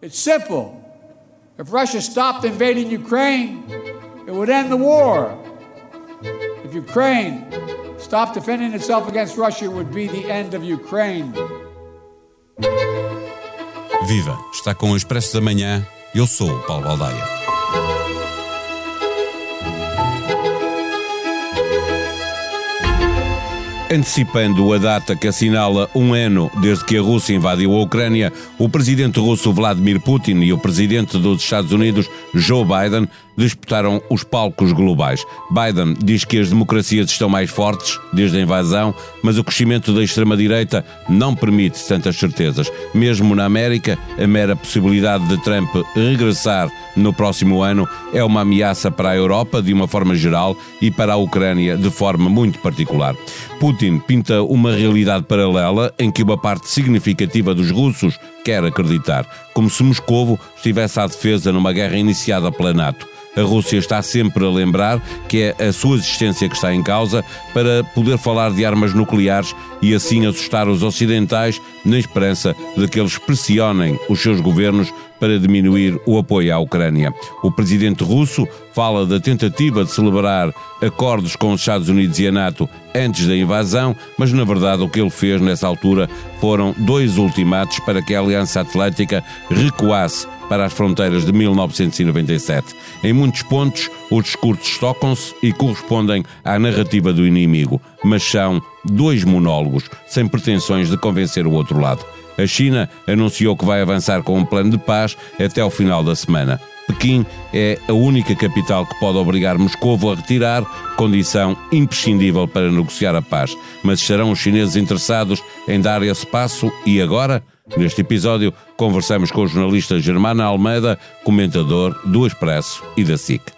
It's simple. If Russia stopped invading Ukraine, it would end the war. If Ukraine stopped defending itself against Russia, it would be the end of Ukraine. Viva! Está com o Expresso da Manhã. Eu sou o Paulo Baldaia. Antecipando a data que assinala um ano desde que a Rússia invadiu a Ucrânia, o presidente russo Vladimir Putin e o presidente dos Estados Unidos Joe Biden disputaram os palcos globais. Biden diz que as democracias estão mais fortes desde a invasão, mas o crescimento da extrema-direita não permite tantas certezas. Mesmo na América, a mera possibilidade de Trump regressar no próximo ano é uma ameaça para a Europa de uma forma geral e para a Ucrânia de forma muito particular. Putin pinta uma realidade paralela em que uma parte significativa dos russos quer acreditar, como se Moscovo estivesse à defesa numa guerra iniciada pela NATO. A Rússia está sempre a lembrar que é a sua existência que está em causa para poder falar de armas nucleares e assim assustar os ocidentais na esperança de que eles pressionem os seus governos para diminuir o apoio à Ucrânia. O presidente russo fala da tentativa de celebrar acordos com os Estados Unidos e a NATO antes da invasão, mas na verdade o que ele fez nessa altura foram dois ultimatos para que a Aliança Atlântica recuasse para as fronteiras de 1997. Em muitos pontos, os discursos tocam-se e correspondem à narrativa do inimigo, mas são dois monólogos, sem pretensões de convencer o outro lado. A China anunciou que vai avançar com um plano de paz até ao final da semana. Pequim é a única capital que pode obrigar Moscovo a retirar, condição imprescindível para negociar a paz. Mas estarão os chineses interessados em dar esse passo e agora? Neste episódio, conversamos com o jornalista Germana Almeida, comentador do Expresso e da SIC.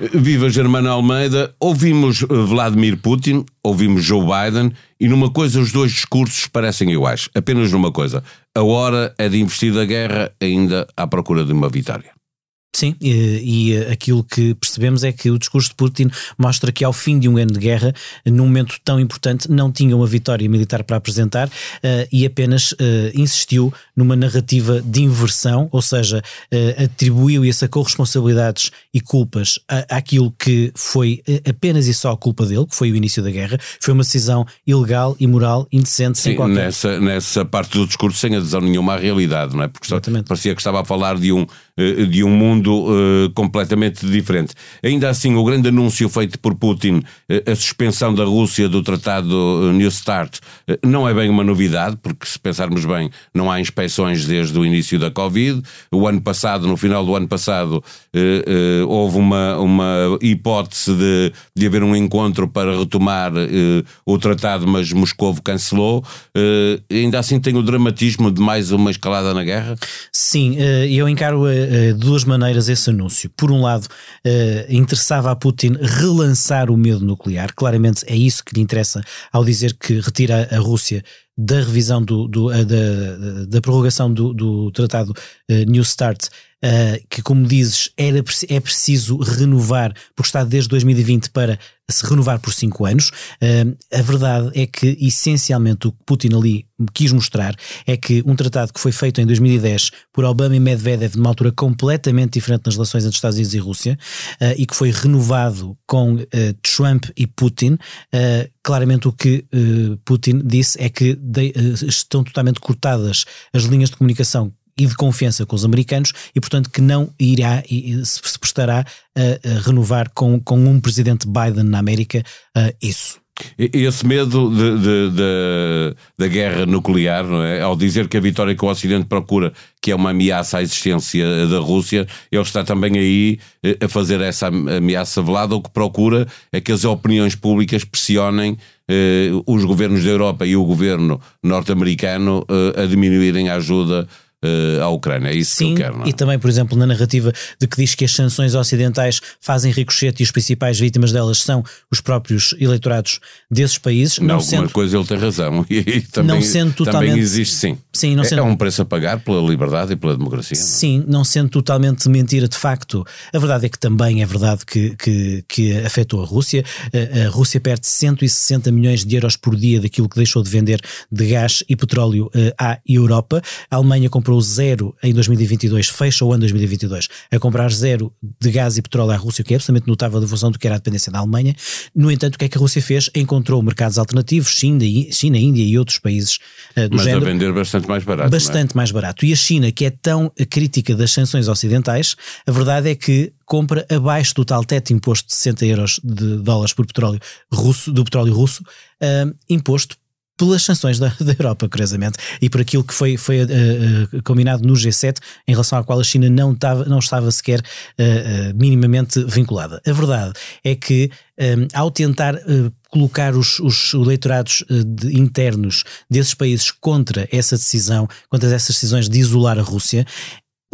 Viva Germana Almeida, ouvimos eh, Vladimir Putin, ouvimos Joe Biden e numa coisa os dois discursos parecem iguais, apenas numa coisa. A hora é de investir da guerra ainda à procura de uma vitória. Sim, e, e, aquilo que percebemos é que o discurso de Putin mostra que ao fim de um ano de guerra, num momento tão importante, não tinha uma vitória militar para apresentar uh, e apenas uh, insistiu numa narrativa de inversão, ou seja, uh, atribuiu e sacou responsabilidades e culpas à, àquilo que foi apenas e só a culpa dele, que foi o início da guerra. Foi uma decisão ilegal, imoral, indecente, Sim, sem qualquer... Nessa, nessa parte do discurso sem adesão nenhuma à realidade, não é? Porque Exatamente. parecia que estava a falar de um, de um mundo mundo uh, completamente diferente. Ainda assim, o grande anúncio feito por Putin, uh, a suspensão da Rússia do tratado uh, New START, não é bem uma novidade, porque se pensarmos bem, não há inspeções desde o início da Covid. O ano passado, no final do ano passado, houve uma, uma hipótese de, de haver um encontro para retomar o tratado, mas Moscou cancelou. ainda assim tem o dramatismo de mais uma escalada na guerra? Sim, eu encaro de duas maneiras maneiras esse anúncio. Por um lado, uh, interessava a Putin relançar o medo nuclear, claramente é isso que lhe interessa ao dizer que retira a Rússia da revisão do, do uh, da, da, prorrogação do, do tratado uh, New START, que, como dizes, era, é preciso renovar, porque está desde 2020 para se renovar por cinco anos. Uh, a verdade é que, essencialmente, o que Putin ali quis mostrar é que um tratado que foi feito em 2010 por Obama e Medvedev, numa altura completamente diferente nas relações entre Estados Unidos e Rússia, uh, e que foi renovado com uh, Trump e Putin, claramente o que Putin disse é que de, estão totalmente cortadas as linhas de comunicação e de confiança com os americanos e, portanto, que não irá e se prestará a, a renovar com, com um presidente Biden na América uh, isso. Esse medo da guerra nuclear, é? ao dizer que a vitória que o Ocidente procura, que é uma ameaça à existência da Rússia, ele está também aí eh, a fazer essa ameaça velada. O que procura é que as opiniões públicas pressionem eh, os governos da Europa e o governo norte-americano eh, a diminuírem a ajuda uh, à Ucrânia. É isso Sim, que eu quero. Não é? E também, por exemplo, na narrativa de que diz que as sanções ocidentais fazem ricochete e os principais vítimas delas são os próprios eleitorados desses países. Não, não alguma sendo, coisa ele tem razão. E também, não sendo totalmente, também existe, sim. sim não é, sendo, é um preço a pagar pela liberdade e pela democracia. Não é? Sim, não sendo totalmente mentira de facto. A verdade é que também é verdade que, que, que afetou a Rússia. A, a Rússia perde 160 milhões de euros por dia daquilo que deixou de vender de gás e petróleo uh, à Europa. A Alemanha comprou zero em 2022, fecha o ano 2022 a comprar zero de gás e petróleo à Rússia, o que é absolutamente notável da função do que era a dependência da Alemanha. No entanto, o que é que a Rússia fez? Encontrou mercados alternativos, China, China Índia e outros países uh, do Mas género. a vender bastante mais barato. é? Bastante mais barato. E a China, que é tão crítica das sanções ocidentais, a verdade é que compra abaixo do tal teto imposto de 60 euros de dólares por petróleo russo, do petróleo russo, uh, imposto pelas sanções da, da, Europa, curiosamente, e por aquilo que foi, foi uh, uh, combinado no G7, em relação ao qual a China não, tava, não estava sequer uh, minimamente vinculada. A verdade é que, um, ao tentar colocar os, os eleitorados de, internos desses países contra essa decisão, contra essas decisões de isolar a Rússia,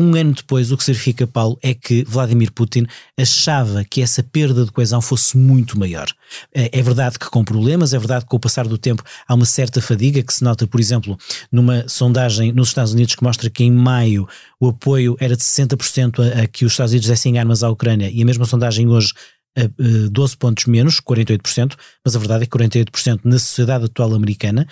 um ano depois, o que significa, Paulo, é que Vladimir Putin achava que essa perda de coesão fosse muito maior. É verdade que com problemas, é verdade que com o passar do tempo há uma certa fadiga que se nota, por exemplo, numa sondagem nos Estados Unidos que mostra que em maio o apoio era de 60% a, a que os Estados Unidos dessem armas à Ucrânia e a mesma sondagem hoje 12 pontos menos, 48%, mas a verdade é que 48% na sociedade atual americana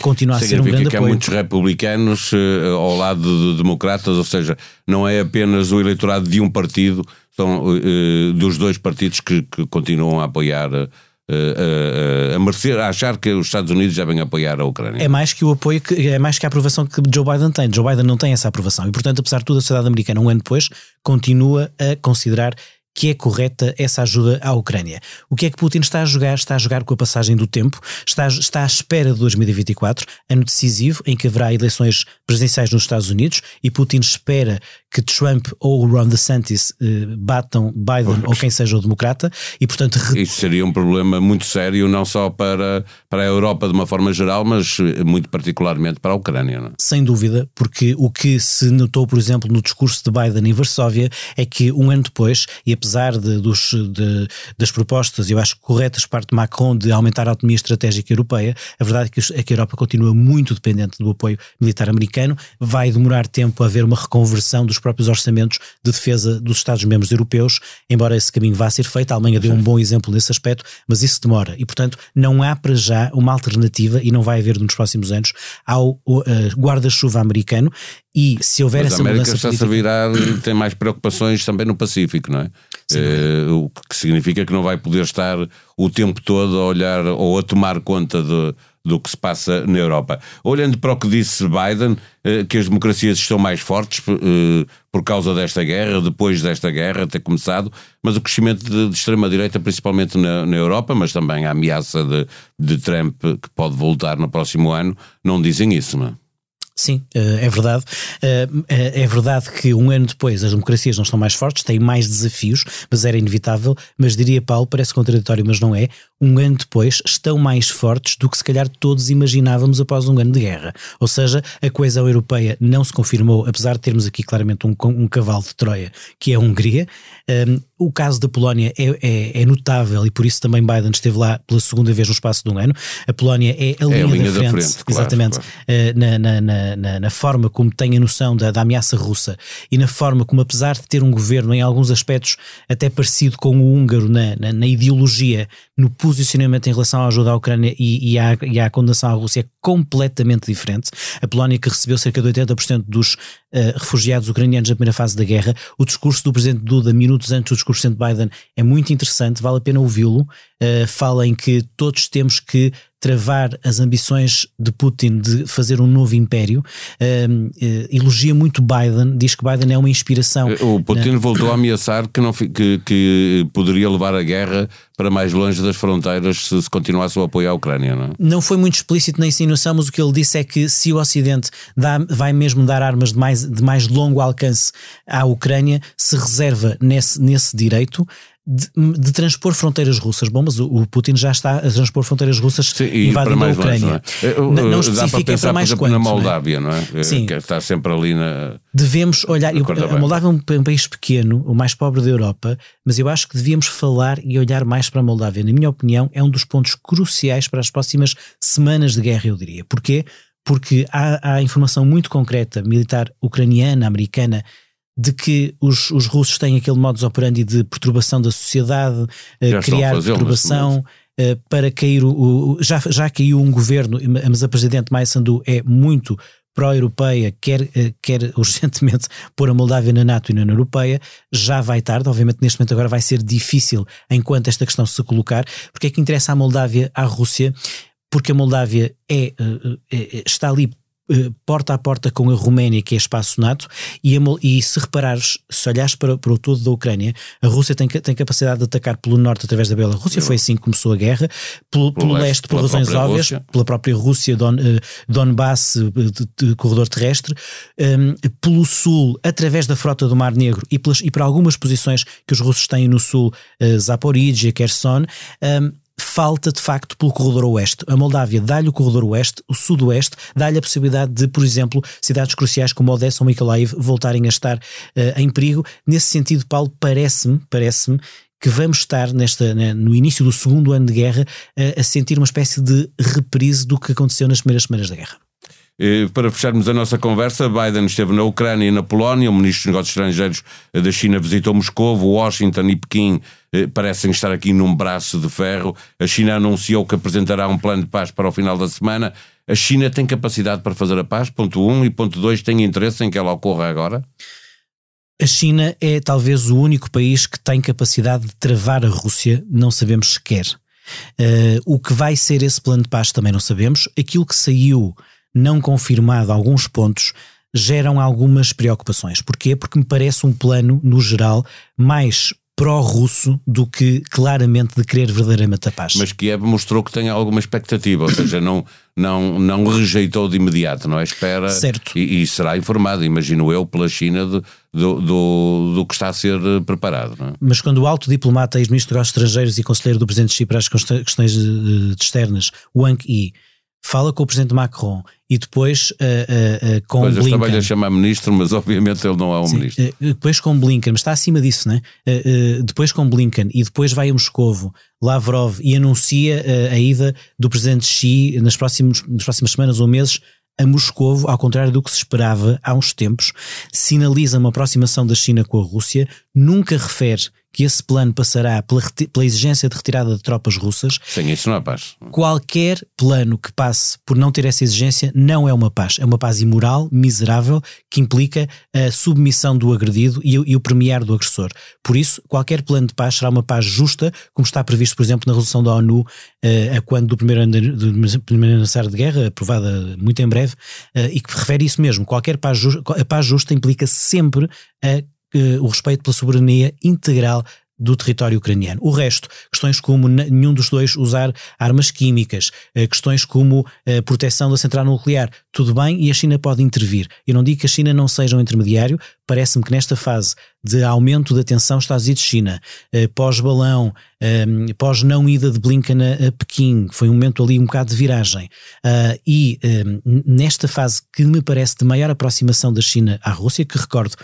continua a ser um grande que apoio. há muitos republicanos uh, ao lado de democratas, ou seja, não é apenas o eleitorado de um partido, são uh, dos dois partidos que, que continuam a apoiar. Uh, a merecer, a achar que os Estados Unidos devem apoiar a Ucrânia. É mais que o apoio, que, é mais que a aprovação que Joe Biden tem. Joe Biden não tem essa aprovação e, portanto, apesar de tudo, a sociedade americana, um ano depois, continua a considerar que é correta essa ajuda à Ucrânia. O que é que Putin está a jogar? Está a jogar com a passagem do tempo, está, está à espera de 2024, ano decisivo em que haverá eleições presidenciais nos Estados Unidos e Putin espera que Trump ou Ron DeSantis eh, batam Biden ou quem seja o democrata e portanto... Isso seria um problema muito sério não só para, para a Europa de uma forma geral, mas eh, muito particularmente para a Ucrânia. Não? é? Sem dúvida, porque o que se notou, por exemplo, no discurso de Biden em Varsóvia é que um ano depois, e apesar de, dos, de, das propostas, eu acho corretas parte de Macron de aumentar a autonomia estratégica europeia, a verdade é que, é que a Europa continua muito dependente do apoio militar americano, vai demorar tempo a haver uma reconversão dos próprios orçamentos de defesa dos Estados-membros europeus, embora esse caminho vá ser feito. A Alemanha deu um bom exemplo nesse aspecto, mas isso demora e, portanto, não há para já uma alternativa e não vai haver nos próximos anos ao uh, guarda-chuva americano. E se houver mas essa a América mudança está-se a virar, tem mais preocupações também no Pacífico, não é? Eh, o que significa que não vai poder estar o tempo todo a olhar ou a tomar conta de, do que se passa na Europa. Olhando para o que disse Biden, eh, que as democracias estão mais fortes eh, por causa desta guerra, depois desta guerra ter começado, mas o crescimento de, de extrema-direita, principalmente na, na, Europa, mas também a ameaça de, de Trump, que pode voltar no próximo ano, não dizem isso, não é? Sim, é verdade. É verdade que um ano depois as democracias não estão mais fortes, têm mais desafios, mas era inevitável. Mas diria Paulo, parece contraditório, mas não é. Um ano depois estão mais fortes do que se calhar todos imaginávamos após um ano de guerra. Ou seja, a coesão europeia não se confirmou, apesar de termos aqui claramente um, um cavalo de Troia, que é a Hungria. O caso da Polónia é, é, é, notável e por isso também Biden esteve lá pela segunda vez no espaço de um ano. A Polónia é a linha, é a linha da frente, da frente claro, exatamente, claro. Uh, na, na, na, na, forma como tem a noção da, da, ameaça russa e na forma como, apesar de ter um governo em alguns aspectos até parecido com o húngaro na ideologia, no posicionamento em relação à ajuda à Ucrânia e, e, à, e à condenação à Rússia é completamente diferente. A Polónia, que recebeu cerca de 80% dos uh, refugiados ucranianos na primeira fase da guerra, o discurso do presidente Duda, minutos antes do discurso do Biden, é muito interessante, vale a pena ouvi-lo. Uh, fala em que todos temos que travar as ambições de Putin de fazer um novo império. Uh, uh, elogia muito Biden, diz que Biden é uma inspiração. O Putin na... voltou a ameaçar que, não, que, que, poderia levar a guerra para mais longe das fronteiras se, se continuasse o apoio à Ucrânia. Não, é? não foi muito explícito na insinuação, mas o que ele disse é que se o Ocidente dá, vai mesmo dar armas de mais, de mais longo alcance à Ucrânia, se reserva nesse, nesse direito de, de, transpor fronteiras russas. Bom, mas o, o, Putin já está a transpor fronteiras russas Sim, invadindo a Ucrânia. Longe, não, é? não, não especifica para, para mais quanto. Na Moldávia, não é? Não é? Sim. Que está sempre ali na. Devemos olhar. Eu, a Moldávia é um, um, país pequeno, o mais pobre da Europa, mas eu acho que devíamos falar e olhar mais para a Moldávia. Na minha opinião, é um dos pontos cruciais para as próximas semanas de guerra, eu diria. Porquê? Porque há, há informação muito concreta, militar ucraniana, americana, de que os, os russos têm aquele modus operandi de perturbação da sociedade, uh, criar perturbação uh, para cair o, o, já, já caiu um governo, mas a presidente Maia Sandu é muito pró-europeia, quer, uh, quer urgentemente pôr a Moldávia na NATO e na União Europeia, já vai tarde, obviamente neste momento agora vai ser difícil enquanto esta questão se colocar, porque é que interessa a Moldávia à Rússia? Porque a Moldávia é, é está ali eh, porta a porta com a Roménia, que é espaço NATO, e, a, e se reparares, se olhares para, para o todo da Ucrânia, a Rússia tem, tem capacidade de atacar pelo norte através da Bielorrússia, foi assim que começou a guerra, pelo, pelo, pelo leste, por razões óbvias, Rússia. pela própria Rússia, Don, uh, Donbass, uh, de, de, corredor terrestre, um, ehm, pelo sul, através da frota do Mar Negro e, pelas, e para algumas posições que os russos têm no sul, uh, Zaporizhia, Kherson, um, ehm, falta de facto pelo corredor oeste. A Moldávia dá-lhe o corredor oeste, o sudoeste dá-lhe a possibilidade de, por exemplo, cidades cruciais como Odessa ou Mykolaiv voltarem a estar uh, em perigo. Nesse sentido, Paulo, parece-me, parece-me que vamos estar nesta, né, no início do segundo ano de guerra uh, a sentir uma espécie de reprise do que aconteceu nas primeiras semanas da guerra. Para fecharmos a nossa conversa, Biden esteve na Ucrânia e na Polónia, o ministro dos Negócios Estrangeiros da China visitou Moscou, Washington e Pequim eh, parecem estar aqui num braço de ferro. A China anunciou que apresentará um plano de paz para o final da semana. A China tem capacidade para fazer a paz, ponto 1, um, e ponto 2, tem interesse em que ela ocorra agora? A China é talvez o único país que tem capacidade de travar a Rússia, não sabemos se quer. Uh, o que vai ser esse plano de paz também não sabemos. Aquilo que saiu não confirmado alguns pontos geram algumas preocupações. Porquê? Porque me parece um plano, no geral, mais pró-russo do que claramente de querer verdadeiramente a paz. Mas Kiev mostrou que tem alguma expectativa, ou seja, não, não, não rejeitou de imediato, não é? Espera certo. E, e será informado, imagino eu, pela China de, do, do, do, que está a ser preparado. É? Mas quando o alto diplomata, ex-ministro dos Estrangeiros e conselheiro do Presidente de Chipre às questões externas, Wang Yi, fala com o presidente Macron e depois uh, uh, uh, com pois, Blinken. Eu estava a chamar ministro, mas obviamente ele não é um Sim, ministro. depois com Blinken, mas está acima disso, né? depois com Blinken e depois vai a Moscovo, Lavrov e anuncia a ida do presidente Xi nas, próximos, nas próximas semanas ou meses a Moscovo, ao contrário do que se esperava há uns tempos, sinaliza uma aproximação da China com a Rússia, nunca refere que esse plano passará pela, pela, exigência de retirada de tropas russas. Sem isso não há paz. Qualquer plano que passe por não ter essa exigência não é uma paz. É uma paz imoral, miserável, que implica a submissão do agredido e, e o premiar do agressor. Por isso, qualquer plano de paz será uma paz justa, como está previsto, por exemplo, na resolução da ONU, uh, a quando do primeiro, do primeiro aniversário de guerra, aprovada muito em breve, uh, e que refere isso mesmo. Qualquer paz, justa, a paz justa implica sempre a o respeito pela soberania integral do território ucraniano. O resto, questões como nenhum dos dois usar armas químicas, eh, questões como a eh, proteção da central nuclear, tudo bem e a China pode intervir. Eu não digo que a China não seja um intermediário, parece-me que nesta fase de aumento da tensão Estados Unidos-China, eh, pós-balão, pós-não ida de Blinken a, Pequim, foi um momento ali um bocado de viragem, e nesta fase que me parece de maior aproximação da China à Rússia, que recordo,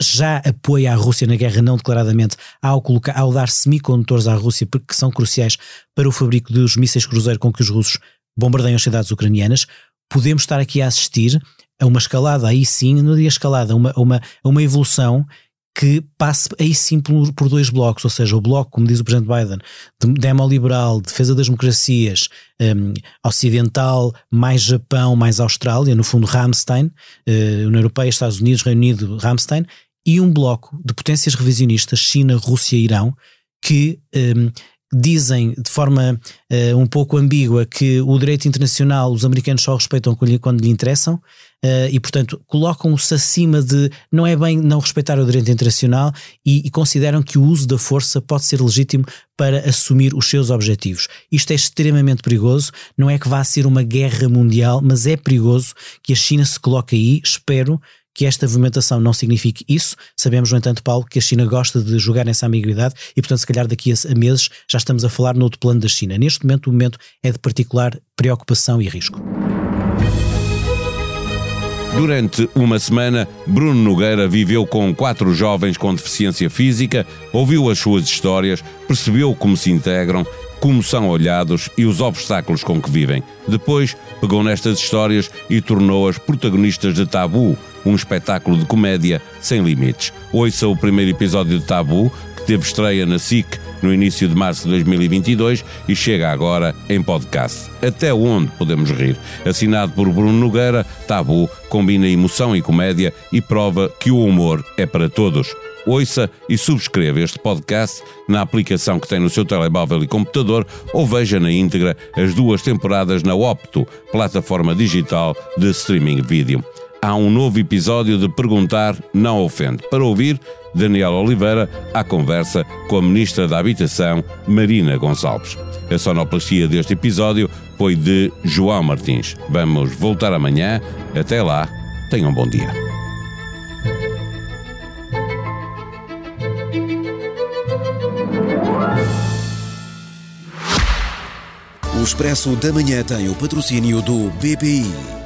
já apoia a Rússia na guerra não declaradamente ao, colocar, ao dar semicondutores à Rússia, porque são cruciais para o fabrico dos mísseis cruzeiro com que os russos bombardeiam as cidades ucranianas, podemos estar aqui a assistir a uma escalada, aí sim, não diria escalada, a uma, uma, uma evolução que passe aí sim por, por, dois blocos, ou seja, o bloco, como diz o Presidente Biden, de demo-liberal, defesa das democracias, um, ocidental, mais Japão, mais Austrália, no fundo Ramstein, uh, União Europeia, Estados Unidos, Reino Unido, Ramstein, e um bloco de potências revisionistas, China, Rússia e Irão, que um, dizem de forma uh, um pouco ambígua que o direito internacional os americanos só respeitam quando lhe interessam uh, e, portanto, colocam-se acima de não é bem não respeitar o direito internacional e, e, consideram que o uso da força pode ser legítimo para assumir os seus objetivos. Isto é extremamente perigoso, não é que vá ser uma guerra mundial, mas é perigoso que a China se coloque aí, espero que esta movimentação não signifique isso. Sabemos, no entanto, Paulo, que a China gosta de jogar nessa ambiguidade e, portanto, se calhar daqui a meses já estamos a falar no outro plano da China. Neste momento, o momento é de particular preocupação e risco. Durante uma semana, Bruno Nogueira viveu com quatro jovens com deficiência física, ouviu as suas histórias, percebeu como se integram, como são olhados e os obstáculos com que vivem. Depois, pegou nestas histórias e tornou-as protagonistas de Tabu, um espetáculo de comédia sem limites. Ouça o primeiro episódio de Tabu, que teve estreia na SIC no início de março de 2022 e chega agora em podcast. Até onde podemos rir? Assinado por Bruno Nogueira, Tabu combina emoção e comédia e prova que o humor é para todos. Ouça e subscreva este podcast na aplicação que tem no seu telemóvel e computador ou veja na íntegra as duas temporadas na Opto, plataforma digital de streaming vídeo há um novo episódio de Perguntar Não Ofende. Para ouvir, Daniel Oliveira à conversa com a Ministra da Habitação, Marina Gonçalves. A sonoplastia deste episódio foi de João Martins. Vamos voltar amanhã. Até lá, tenham um bom dia. O Expresso da Manhã tem o patrocínio do BPI